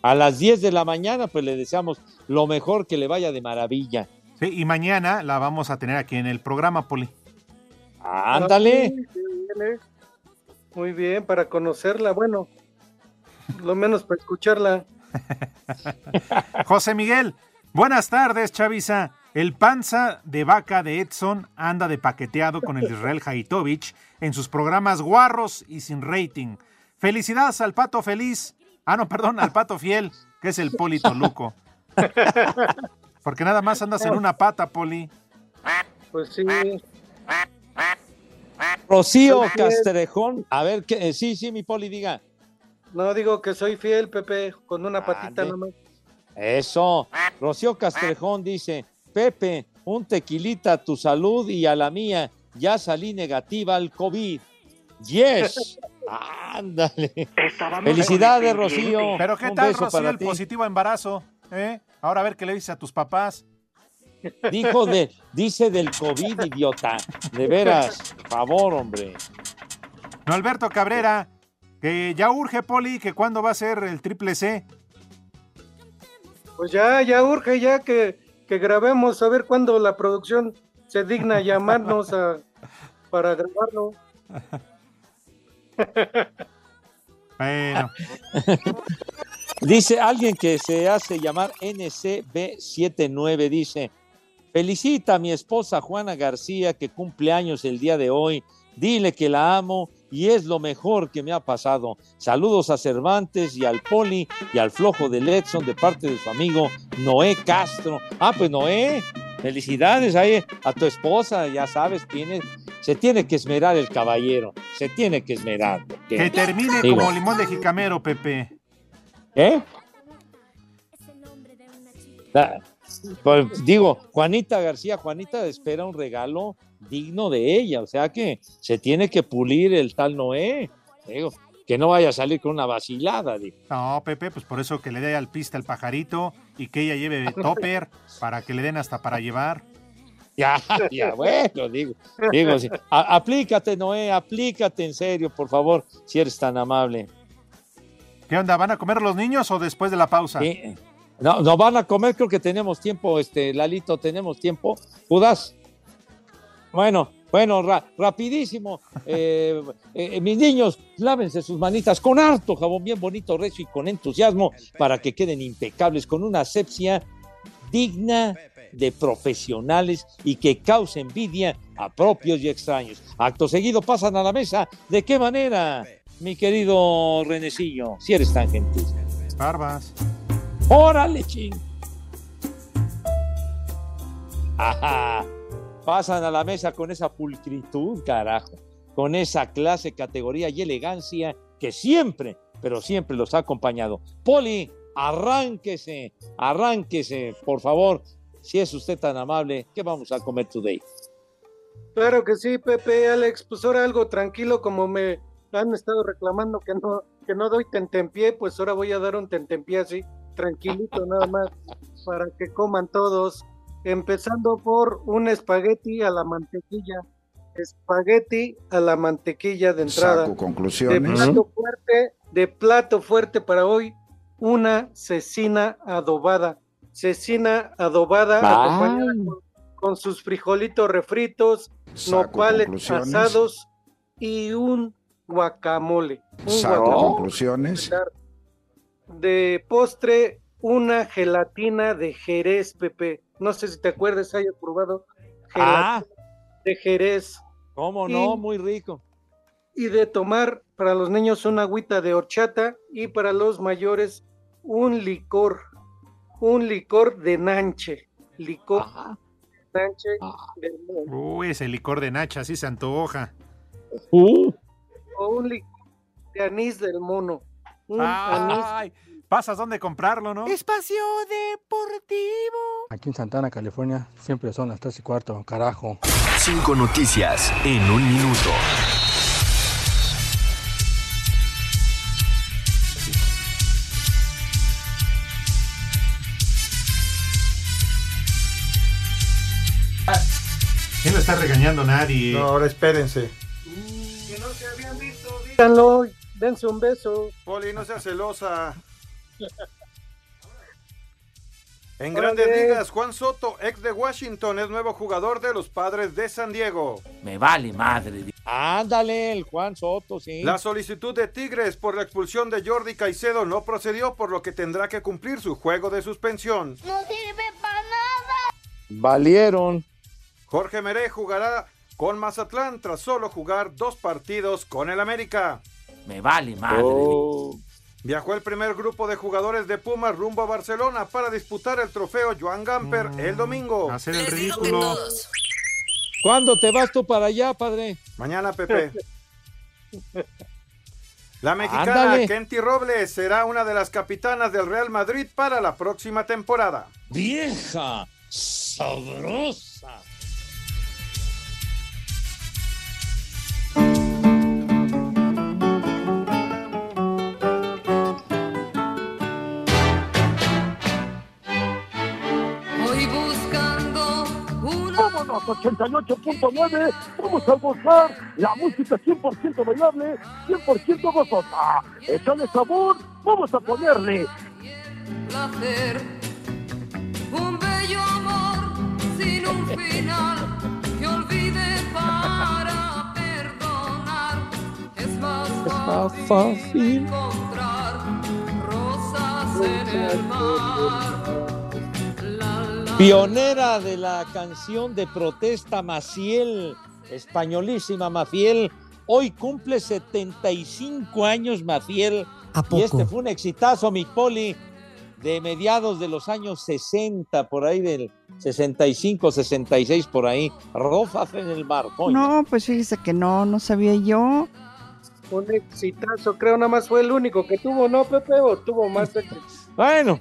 a las 10 de la mañana, pues le deseamos lo mejor que le vaya de maravilla. Sí, y mañana la vamos a tener aquí en el programa, Poli. Ándale. Ah, sí, qué bien, ¿eh? Muy bien, para conocerla, bueno, lo menos para escucharla. *laughs* José Miguel, buenas tardes, Chavisa. El panza de vaca de Edson anda de paqueteado con el Israel Haitovich en sus programas guarros y sin rating. Felicidades al pato feliz. Ah, no, perdón, al pato fiel, que es el Poli Toluco. *laughs* Porque nada más andas en una pata, Poli. Pues sí. Rocío. Castrejón. A ver, ¿qué? eh, sí, sí, mi poli, diga. No digo que soy fiel, Pepe, con una patita Ande. nomás. Eso. Rocío Castrejón dice, Pepe, un tequilita a tu salud y a la mía. Ya salí negativa al COVID. Yes. *laughs* Ándale. Felicidades, Rocío. Pero ¿qué Un tal, beso Rocío, para el ti. positivo embarazo? ¿Eh? Ahora a ver qué le dices a tus papás. Dijo de, dice del COVID, idiota. De veras, *laughs* por favor, hombre. No, Alberto Cabrera, que ya urge, Poli, que cuándo va a ser el triple C. Pues ya, ya urge, ya que, que grabemos, a ver cuándo la producción se digna llamarnos a, para grabarlo. *laughs* Bueno. Dice alguien que se hace llamar NCB79, dice, felicita a mi esposa Juana García que cumple años el día de hoy, dile que la amo y es lo mejor que me ha pasado. Saludos a Cervantes y al Poli y al flojo de Edson de parte de su amigo Noé Castro. Ah, pues Noé, felicidades ahí a tu esposa, ya sabes, tiene, se tiene que esmerar el caballero, se tiene que esmerar. porque- Que termine Digo, como limón de jicamero, Pepe. ¿Eh? Ah, pues, digo, Juanita García, Juanita espera un regalo digno de ella, o sea que se tiene que pulir el tal Noé, digo, que no vaya a salir con una vacilada, digo. No, Pepe, pues por eso que le dé al pista el pajarito y que ella lleve *laughs* topper para que le den hasta para llevar. Ya, ya, bueno, digo, digo, sí. A- aplícate, Noé, aplícate en serio, por favor, si eres tan amable. ¿Qué onda? ¿Van a comer los niños o después de la pausa? Sí. No, van a comer, creo que tenemos tiempo, este, Lalito, tenemos tiempo. Judas. Bueno, bueno, ra- rapidísimo. Eh, *laughs* eh, mis niños, lávense sus manitas con harto jabón bien bonito, recio y con entusiasmo para que queden impecables, con una asepsia digna de profesionales y que cause envidia a propios y extraños. Acto seguido pasan a la mesa. ¿De qué manera, mi querido Renecillo? Si eres tan gentil. Barbas. ¡Órale, ching! Ajá. Pasan a la mesa con esa pulcritud, carajo, con esa clase, categoría y elegancia que siempre, pero siempre los ha acompañado. Poli, arránquese, arránquese, por favor, si es usted tan amable, ¿qué vamos a comer today? Claro que sí, Pepe, Alex, pues ahora algo tranquilo, como me han estado reclamando que no, que no doy tentempié, pues ahora voy a dar un tentempié así, tranquilito nada más, para que coman todos, empezando por un espagueti a la mantequilla, espagueti a la mantequilla de entrada. Saco De conclusiones. plato fuerte, de plato fuerte para hoy, una cecina adobada. cecina adobada Ay. acompañada con, con sus frijolitos refritos, Saco nopales asados y un guacamole. Un Saco guacamole. conclusiones. De postre, una gelatina de Jerez, Pepe. No sé si te acuerdas, hayas probado Ah. de Jerez. ¿Cómo Y- no? Muy rico. y de tomar para los niños una agüita de horchata y para los mayores un licor, un licor de nanche, licor de nanche del mono, Uy, ese licor de Nacha, sí se antoja. Uh. o un licor de anís del mono, Ay, pasas dónde comprarlo, ¿no? Espacio Deportivo. Aquí en Santana, California, siempre son las 3 y cuarto, carajo. Cinco noticias en un minuto. ¿Quién no está regañando nadie? No, ahora espérense. que no se habían visto, díganlo, dense un beso. Poli, no seas celosa. *laughs* En grandes ligas, Juan Soto, ex de Washington, es nuevo jugador de los padres de San Diego. Me vale madre. Ándale, el Juan Soto, sí. La solicitud de Tigres por la expulsión de Jordi Caicedo no procedió, por lo que tendrá que cumplir su juego de suspensión. No sirve para nada. Valieron. Jorge Meré jugará con Mazatlán tras solo jugar dos partidos con el América. Me vale madre. Viajó el primer grupo de jugadores de Pumas rumbo a Barcelona para disputar el trofeo Joan Gamper el domingo. Hacer el ridículo. ¿Cuándo te vas tú para allá, padre? Mañana, Pepe. *laughs* La mexicana Ándale. Kenty Robles será una de las capitanas del Real Madrid para la próxima temporada. Vieja, sabrosa. 88.9, vamos a gozar la música 100% bailable, 100% gozosa. Échale sabor, vamos a ponerle. placer, un bello amor sin un final que olvide para perdonar. Es más fácil fácil. encontrar rosas en el mar. Pionera de la canción de protesta Maciel, españolísima Maciel. Hoy cumple 75 años Maciel. ¿A poco? Y este fue un exitazo, mi poli, de mediados de los años 60, por ahí del 65, 66, por ahí. Rofas en el mar. coño. No, pues fíjese que no, no sabía yo. Un exitazo, creo nada más fue el único que tuvo, ¿no, Pepe? ¿O tuvo más *laughs* éxitos? Bueno,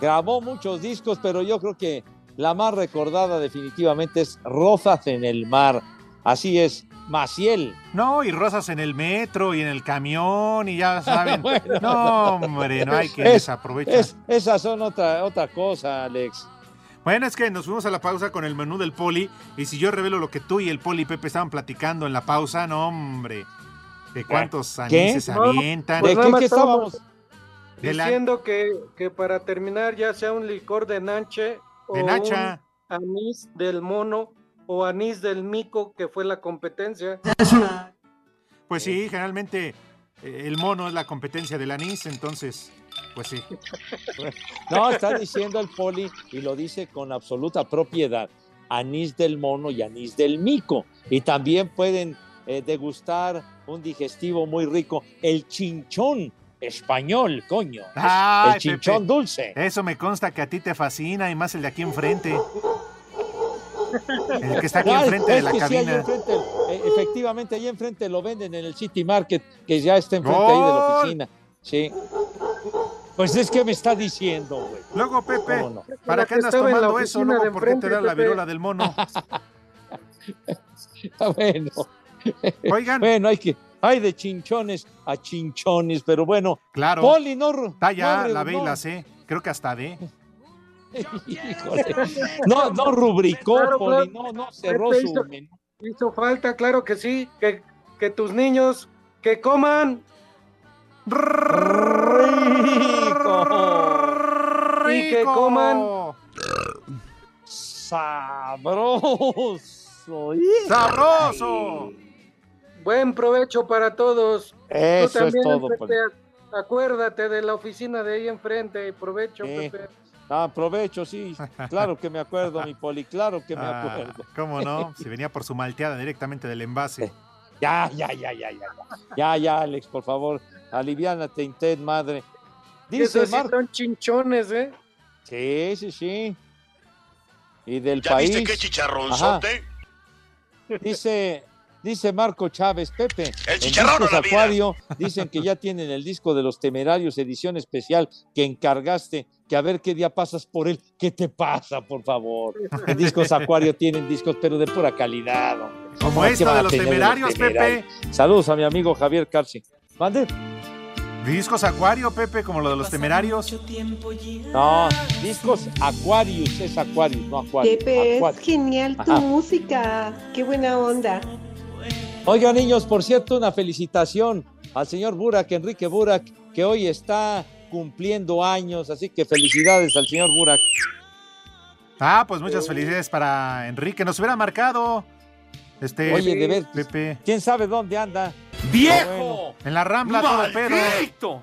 grabó muchos discos, pero yo creo que la más recordada definitivamente es Rozas en el mar. Así es, Maciel. No, y rosas en el metro y en el camión y ya *laughs* saben. Bueno, no, hombre, no hay que Es- desaprovechar. es- esas son otra, otra cosa, Alex. Bueno, es que nos fuimos a la pausa con el menú del poli y si yo revelo lo que tú y el poli Pepe estaban platicando en la pausa, no, hombre. ¿De cuántos ¿Qué? anises No, avientan? pues nada más estábamos De la- Diciendo que, que para terminar ya sea un licor de nanche o De nacha. un anís del mono o anís del mico que fue la competencia. Pues sí, generalmente eh, el mono es la competencia del anís, entonces, pues sí. *laughs* No, está diciendo el poli y lo dice con absoluta propiedad. Anís del mono y anís del mico. Y también pueden eh, degustar un digestivo muy rico, el chinchón español, coño. Ay, el chinchón Pepe, dulce. Eso me consta que a ti te fascina y más el de aquí enfrente. El que está aquí Ah, enfrente de la que sí, ahí cabina. enfrente, eh, efectivamente, ahí enfrente lo venden en el City Market, que ya está enfrente ahí de la ¡Gol! oficina. Sí. Pues es que me está diciendo, güey. Luego, Pepe. ¿para qué andas tomando eso? Luego, ¿por qué te da la viruela del mono? Ah, *laughs* bueno. Oigan. Bueno, hay que. Hay de chinchones a chinchones, pero bueno. Claro. Poli, no. ya, no, la B y la C. Creo que hasta D. *laughs* Híjole. No, no rubricó, Claro, Poli, claro. no, no cerró su hizo- menú. Hizo falta, claro que sí, que, que tus niños que coman y que coman sabroso. ¡Sabroso! Buen provecho para todos. Eso Tú también, es todo, Pepe, Poli. Acuérdate de la oficina de ahí enfrente. Provecho, Sí. Pepe. Ah, aprovecho, sí. *laughs* Claro que me acuerdo, mi poli, claro que me Ah, acuerdo. ¿Cómo no? *laughs* Si venía por su malteada directamente del envase. *laughs* Ya, ya, ya, ya, ya. Ya, ya, Alex, por favor. Aliviánate, Intet, madre. Dice Esos sí Mar- son chinchones, ¿eh? Sí, sí, sí. Y del ¿Ya país. viste qué chicharronzote? Ajá. Dice, dice Marco Chávez, Pepe. El chicharrón. Acuario dicen que ya tienen el disco de los temerarios, edición especial que encargaste. Que a ver qué día pasas por él. ¿Qué te pasa, por favor? En Discos Acuario tienen discos, pero de pura calidad. hombre. Como ¿Cómo es esto que van de los temerarios, Pepe. Saludos a mi amigo Javier Carci. ¿Mande? Discos Acuario, Pepe, como lo de los temerarios. No, discos Aquarius, es Aquarius, no Aquarius. Pepe, es genial tu Ajá. música. Qué buena onda. Oiga, niños, por cierto, una felicitación al señor Burak, Enrique Burak, que hoy está cumpliendo años, así que felicidades al señor Burak. Ah, pues muchas felicidades para Enrique. Nos hubiera marcado. Este, Oye, de ver, Pepe. ¿quién sabe dónde anda? ¡Viejo! En la rambla todo pedo.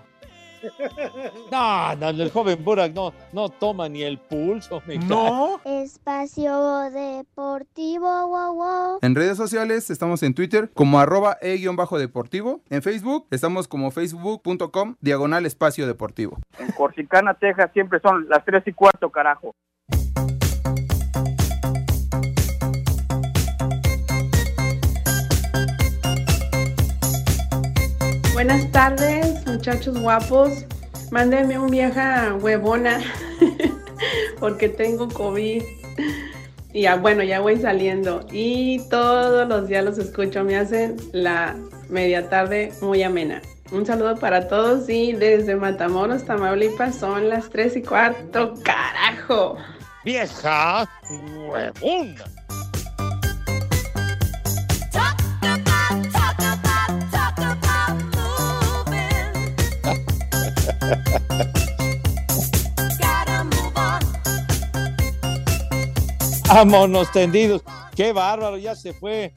No, no, el joven Burak no, no toma ni el pulso. me No. Espacio Deportivo, wow, wow. En redes sociales estamos en Twitter como arroba e-deportivo. En Facebook estamos como facebook.com diagonal espacio deportivo. En Corsicana, Texas, siempre son las 3 y cuarto, carajo. Buenas tardes, muchachos guapos. Mándenme un vieja huevona *laughs* porque tengo COVID. Y ya, bueno, ya voy saliendo. Y todos los días los escucho. Me hacen la media tarde muy amena. Un saludo para todos y desde Matamoros, Tamaulipas son las 3 y cuarto. ¡Carajo! Vieja huevona. *laughs* Vámonos tendidos. Qué bárbaro, ya se fue.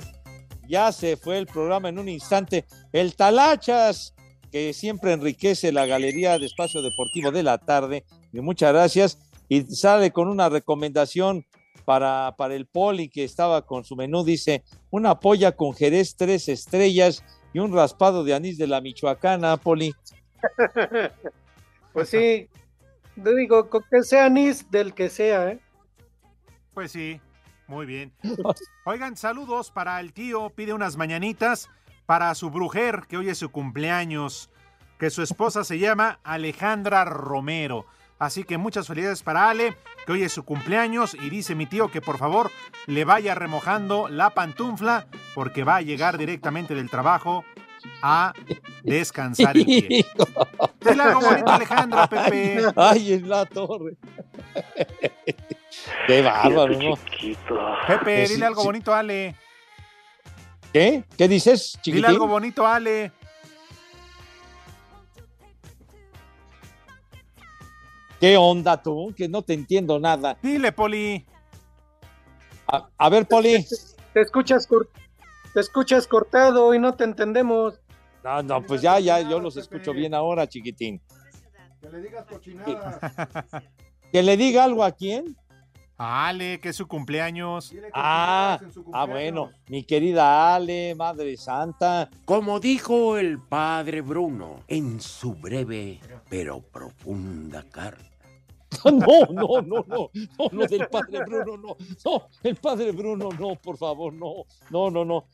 Ya se fue el programa en un instante. El Talachas, que siempre enriquece la galería de espacio deportivo de la tarde. Muchas gracias. Y sale con una recomendación para, para el Poli que estaba con su menú. Dice, una polla con jerez tres estrellas y un raspado de anís de la Michoacana, Poli. *laughs* Pues sí, te digo, con que sea anís del que sea, ¿eh? Pues sí, muy bien. *laughs* Oigan, saludos para el tío. Pide unas mañanitas para su brujer, que hoy es su cumpleaños, que su esposa se llama Alejandra Romero. Así que muchas felicidades para Ale, que hoy es su cumpleaños. Y dice mi tío que por favor le vaya remojando la pantufla, porque va a llegar directamente del trabajo a descansar el pie. Dile algo bonito, Alejandra, *laughs* Pepe. Ay, en la torre. *laughs* Qué bárbaro, ¿no? Pepe, Que sí, dile algo bonito, Ale. ¿Qué? ¿Qué dices, chiquitín? Dile algo bonito, Ale. ¿Qué onda tú? Que no te entiendo nada. Dile, Poli. A, a ver, Poli. Te escuchas, cor- te escuchas cortado y no te entendemos. No, no, pues ya, ya, yo los escucho bien ahora, chiquitín. Que le digas cochinada. *laughs* ¿Que le diga algo a quién? Ale, que es su cumpleaños. Ah, ah, bueno, mi querida Ale, Madre Santa. Como dijo el padre Bruno en su breve pero profunda carta. *laughs* No, no, no, no, no, no del padre Bruno, no, no, el padre Bruno, no, por favor, no, no, no, no.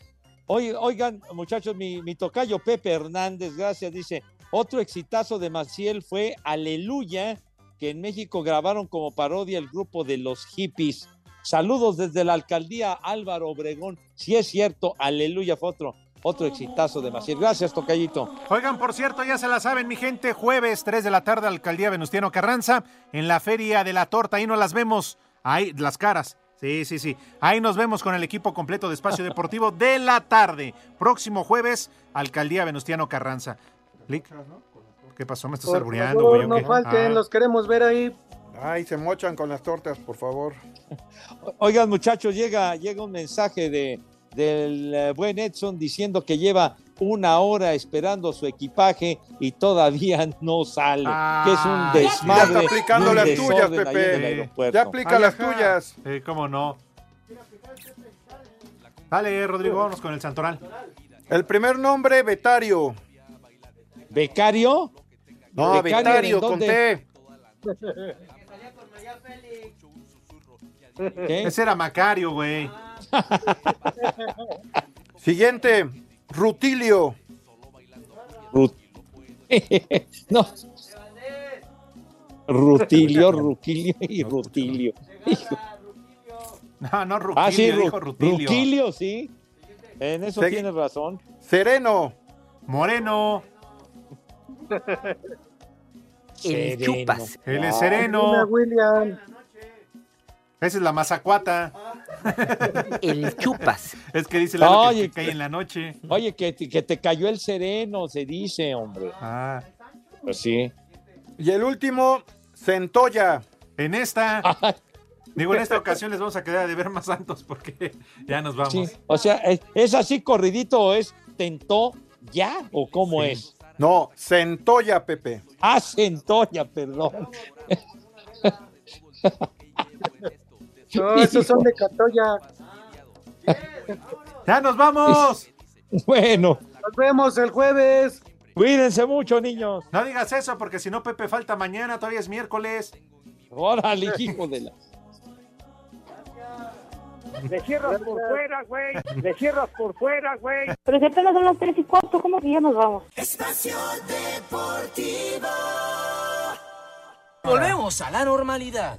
Oigan, muchachos, mi, tocayo Pepe Hernández, gracias, dice, otro exitazo de Maciel fue Aleluya, que en México grabaron como parodia el grupo de los hippies. Saludos desde la alcaldía Álvaro Obregón. Si es cierto, Aleluya fue otro, otro exitazo de Maciel. Gracias, tocayito. Oigan, por cierto, ya se la saben, mi gente, jueves 3 de la tarde, Alcaldía Venustiano Carranza, en la Feria de la Torta, ahí nos las vemos, ahí, las caras. Sí, sí, sí. Ahí nos vemos con el equipo completo de Espacio Deportivo de la tarde. Próximo jueves, Alcaldía Venustiano Carranza. Lick, ¿Qué pasó? ¿Me estás Por albureando, favor, güey? no qué? falten, Ah. los queremos ver ahí. Ay, se mochan con las tortas, por favor. Oigan, muchachos, llega, llega un mensaje de, del eh, buen Edson diciendo que lleva una hora esperando su equipaje y todavía *laughs* no sale. que es un desmadre. Ya está aplicando un las tuyas, Pepe. Ya aplica las tuyas. Eh, cómo no. Dale, Rodrigo, vamos con el Santoral. El primer nombre, Betario. ¿Becario? No, ¿Becario Betario, con? T. ¿Qué? Ese era Macario, güey. Siguiente, Rutilio. *laughs* no. Rutilio, Rutilio y Rutilio. Hijo. No, no, Rutilio, ah, sí, Ru- dijo Rutilio. Rutilio, sí. En eso tienes razón. Sereno. Moreno. El chupas. Él es Ah. sereno. William. Esa es la mazacuata. El chupas. Es que dice Lalo que Oye, te cae en la noche. Oye, que, te- que te cayó el sereno, se dice, hombre. Ah. Pues sí. Y el último, Centolla. En esta. Digo, en esta ocasión les vamos a quedar de ver más santos porque *laughs* ya nos vamos. Sí. O sea, ¿es, es así corridito o es tentó ya o cómo es? No, Centolla, Pepe. Ah, Centolla, perdón. *laughs* No, *laughs* esos son de Catoya. *laughs* ¡Ya nos vamos! *laughs* Bueno, Nos vemos el jueves. cuídense mucho, niños. No digas eso porque si no, Pepe falta mañana, todavía es miércoles. Órale, hijo de la. Le cierras por fuera, güey. Le cierras por fuera, güey. Pero si apenas son las 3 y 4, ¿cómo que ya nos vamos? Espacio Deportivo. Volvemos a la normalidad.